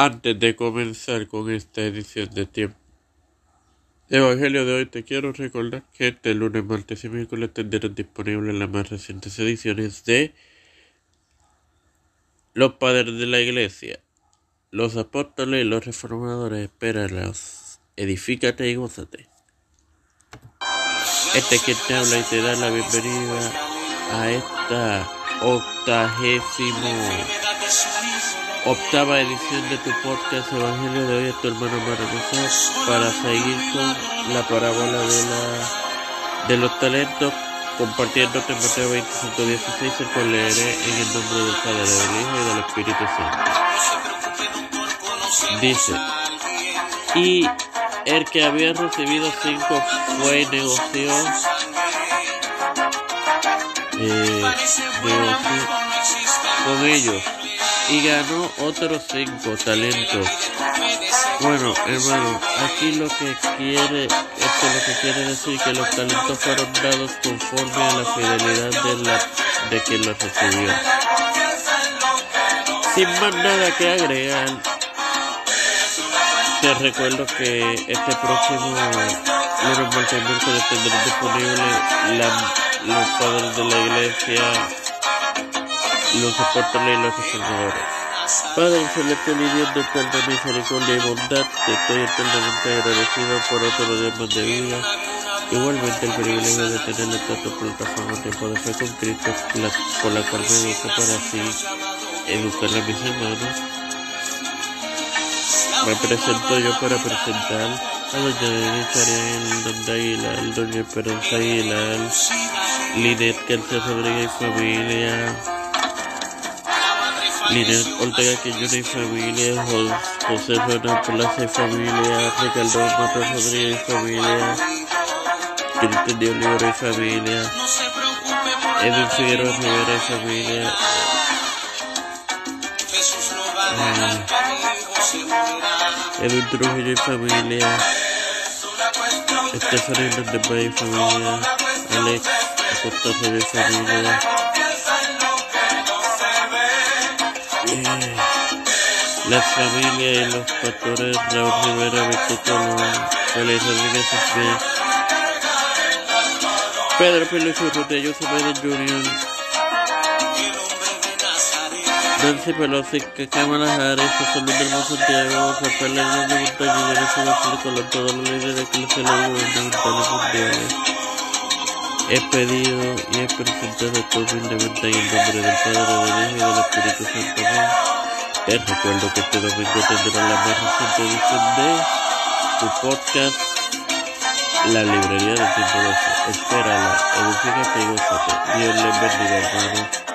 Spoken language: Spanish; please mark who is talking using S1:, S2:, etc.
S1: Antes de comenzar con esta edición de tiempo Evangelio de hoy, te quiero recordar que este lunes, martes y miércoles tendrán disponibles las más recientes ediciones de Los Padres de la Iglesia, los Apóstoles y los Reformadores. Espéralos, edifícate y gózate. Este es quien te habla y te da la bienvenida a esta octagésimo octava edición de tu podcast Evangelio de hoy es tu hermano maravilloso para seguir con la parábola de la de los talentos compartiéndote Mateo 25 16 el cual leeré en el nombre del Padre del Hijo y del Espíritu Santo. Dice y el que había recibido cinco fue negoció eh, negoció con ellos y ganó otros cinco talentos. Bueno, hermano, aquí lo que quiere, esto lo que quiere decir que los talentos fueron dados conforme a la fidelidad de la de quien los recibió. Sin más nada que agregar, te recuerdo que este próximo lunes, martes miércoles tendrán disponible la, los padres de la iglesia los apóstoles y los reformadores. Padre celeste de eterna misericordia y bondad, te estoy eternamente agradecido por otro día más de vida. Igualmente el privilegio de tener esta tu plataforma de Fe con Cristo, por la cual me educo para así educar a mis hermanos. Me presento yo para presentar a doña Denise Ariel, don Aguilar, doña Esperanza Aguilar, Linet García Rodríguez y familia, Linet Ortega Quiñones y familia, José Fernández Plaza y familia, Ricardo Matos Rodríguez y familia, Cristian de Olivera y familia, Edwin Figueroa Rivera y familia, eh, Edwin Trujillo y familia, Estefan Hernández y familia, Alex Acosta y familia, Las familias y los pastores Raúl Rivera, Beto Colón, Félix Rodríguez Pedro Pelucho Rotello Cepeda Jr., Nancy Pelosi, Cámara Harris, José Luis del Santiago, Rafael Hernández Vanessa García Colón, todos los líderes que les gubernamentales mundiales. He pedido y he presentado esto humildemente en nombre del Padre, del Hijo y del Espíritu Santo. Te recuerdo que este domingo tendrá la más reciente edición de tu podcast La Librería del Tiempo 12. Espérala, edifícate y gózate. Dios les bendiga, hermano.